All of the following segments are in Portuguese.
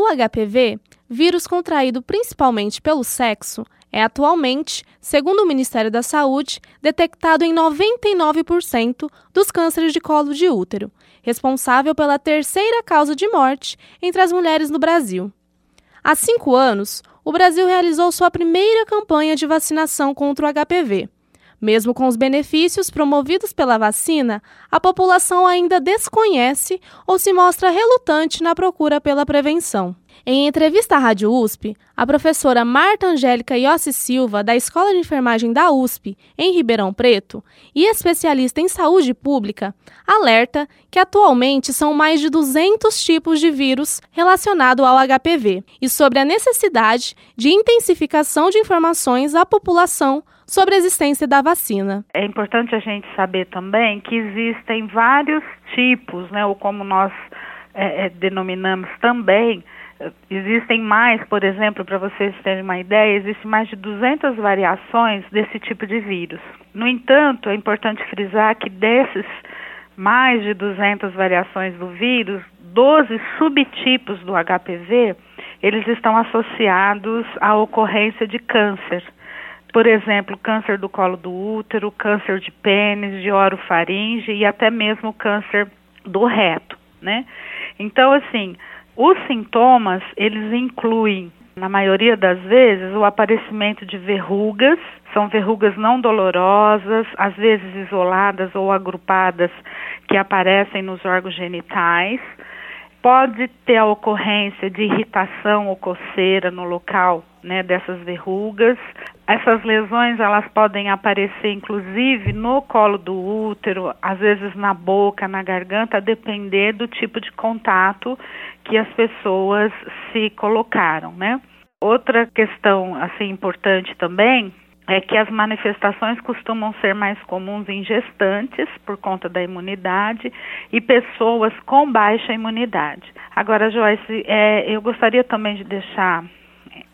O HPV, vírus contraído principalmente pelo sexo, é atualmente, segundo o Ministério da Saúde, detectado em 99% dos cânceres de colo de útero, responsável pela terceira causa de morte entre as mulheres no Brasil. Há cinco anos, o Brasil realizou sua primeira campanha de vacinação contra o HPV. Mesmo com os benefícios promovidos pela vacina, a população ainda desconhece ou se mostra relutante na procura pela prevenção. Em entrevista à Rádio USP, a professora Marta Angélica Iossi Silva, da Escola de Enfermagem da USP, em Ribeirão Preto, e especialista em saúde pública, alerta que atualmente são mais de 200 tipos de vírus relacionados ao HPV e sobre a necessidade de intensificação de informações à população sobre a existência da vacina. É importante a gente saber também que existem vários tipos, né, ou como nós é, é, denominamos também, Existem mais, por exemplo, para vocês terem uma ideia, existem mais de 200 variações desse tipo de vírus. No entanto, é importante frisar que desses mais de 200 variações do vírus, 12 subtipos do HPV, eles estão associados à ocorrência de câncer. Por exemplo, câncer do colo do útero, câncer de pênis, de orofaringe e até mesmo câncer do reto, né? Então, assim, os sintomas, eles incluem, na maioria das vezes, o aparecimento de verrugas, são verrugas não dolorosas, às vezes isoladas ou agrupadas, que aparecem nos órgãos genitais. Pode ter a ocorrência de irritação ou coceira no local né, dessas verrugas. Essas lesões elas podem aparecer inclusive no colo do útero, às vezes na boca, na garganta, a depender do tipo de contato que as pessoas se colocaram, né? Outra questão assim importante também é que as manifestações costumam ser mais comuns em gestantes, por conta da imunidade, e pessoas com baixa imunidade. Agora, Joyce, é, eu gostaria também de deixar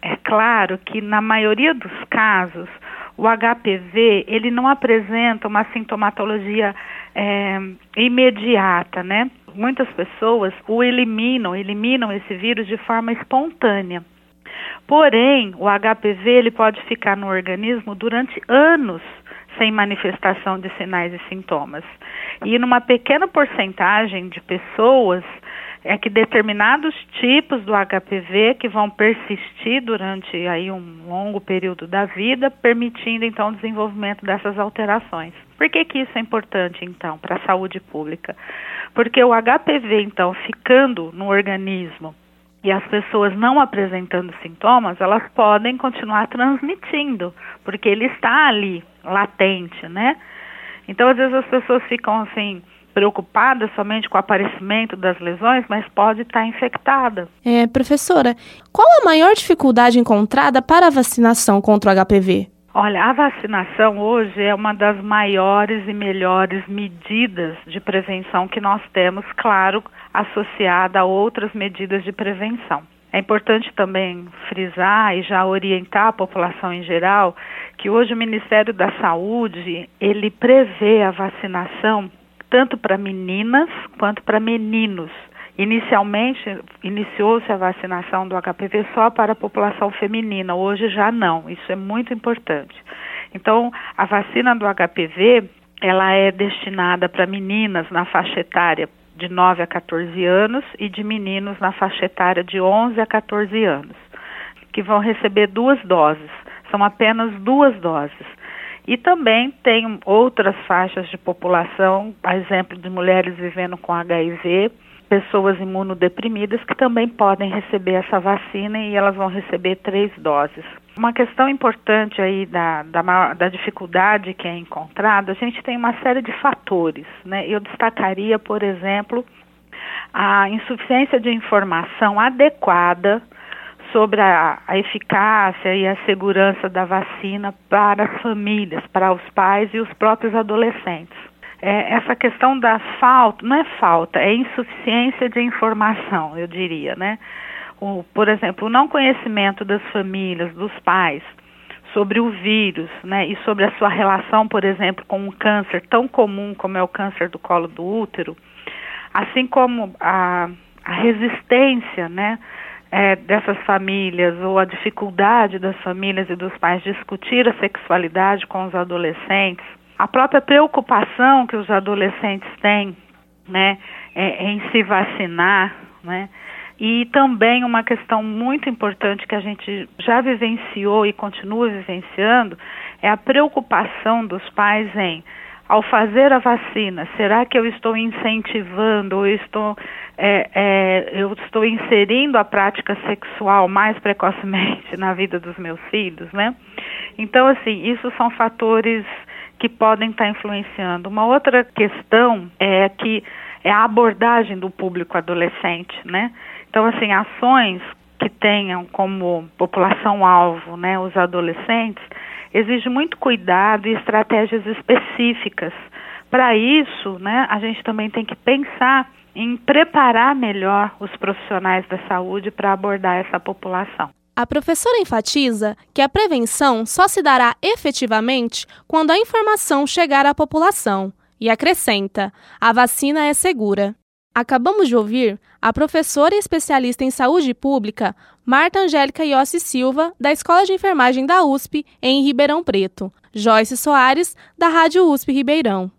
é claro que na maioria dos casos o HPV ele não apresenta uma sintomatologia é, imediata, né? Muitas pessoas o eliminam, eliminam esse vírus de forma espontânea. Porém, o HPV ele pode ficar no organismo durante anos sem manifestação de sinais e sintomas. E numa pequena porcentagem de pessoas é que determinados tipos do HPV que vão persistir durante aí um longo período da vida, permitindo então o desenvolvimento dessas alterações. Por que, que isso é importante então para a saúde pública? Porque o HPV então ficando no organismo e as pessoas não apresentando sintomas, elas podem continuar transmitindo, porque ele está ali latente, né? Então às vezes as pessoas ficam assim preocupada somente com o aparecimento das lesões, mas pode estar infectada. É, professora, qual a maior dificuldade encontrada para a vacinação contra o HPV? Olha, a vacinação hoje é uma das maiores e melhores medidas de prevenção que nós temos, claro, associada a outras medidas de prevenção. É importante também frisar e já orientar a população em geral que hoje o Ministério da Saúde, ele prevê a vacinação tanto para meninas quanto para meninos. Inicialmente, iniciou-se a vacinação do HPV só para a população feminina, hoje já não, isso é muito importante. Então, a vacina do HPV, ela é destinada para meninas na faixa etária de 9 a 14 anos e de meninos na faixa etária de 11 a 14 anos, que vão receber duas doses, são apenas duas doses. E também tem outras faixas de população, a exemplo de mulheres vivendo com HIV, pessoas imunodeprimidas que também podem receber essa vacina e elas vão receber três doses. Uma questão importante aí da, da, da dificuldade que é encontrada, a gente tem uma série de fatores, né? Eu destacaria, por exemplo, a insuficiência de informação adequada sobre a, a, eficácia e a segurança da vacina para as famílias, para os pais e os próprios adolescentes. É, essa questão da falta, não é falta, é insuficiência de informação, eu diria, né? O, por exemplo, o não conhecimento das famílias, dos pais, sobre o vírus, né, e sobre a sua relação, por exemplo, com um câncer tão comum como é o câncer do colo do útero, assim como a, a resistência, né, é, dessas famílias ou a dificuldade das famílias e dos pais discutir a sexualidade com os adolescentes, a própria preocupação que os adolescentes têm né, é, em se vacinar, né, e também uma questão muito importante que a gente já vivenciou e continua vivenciando é a preocupação dos pais em ao fazer a vacina, será que eu estou incentivando ou estou, é, é, eu estou inserindo a prática sexual mais precocemente na vida dos meus filhos, né? Então, assim, isso são fatores que podem estar influenciando. Uma outra questão é que é a abordagem do público adolescente, né? Então, assim, ações que tenham como população-alvo né, os adolescentes, exige muito cuidado e estratégias específicas. Para isso, né, a gente também tem que pensar em preparar melhor os profissionais da saúde para abordar essa população. A professora enfatiza que a prevenção só se dará efetivamente quando a informação chegar à população e acrescenta: a vacina é segura. Acabamos de ouvir a professora e especialista em saúde pública, Marta Angélica Iossi Silva, da Escola de Enfermagem da USP, em Ribeirão Preto, Joyce Soares, da Rádio USP Ribeirão.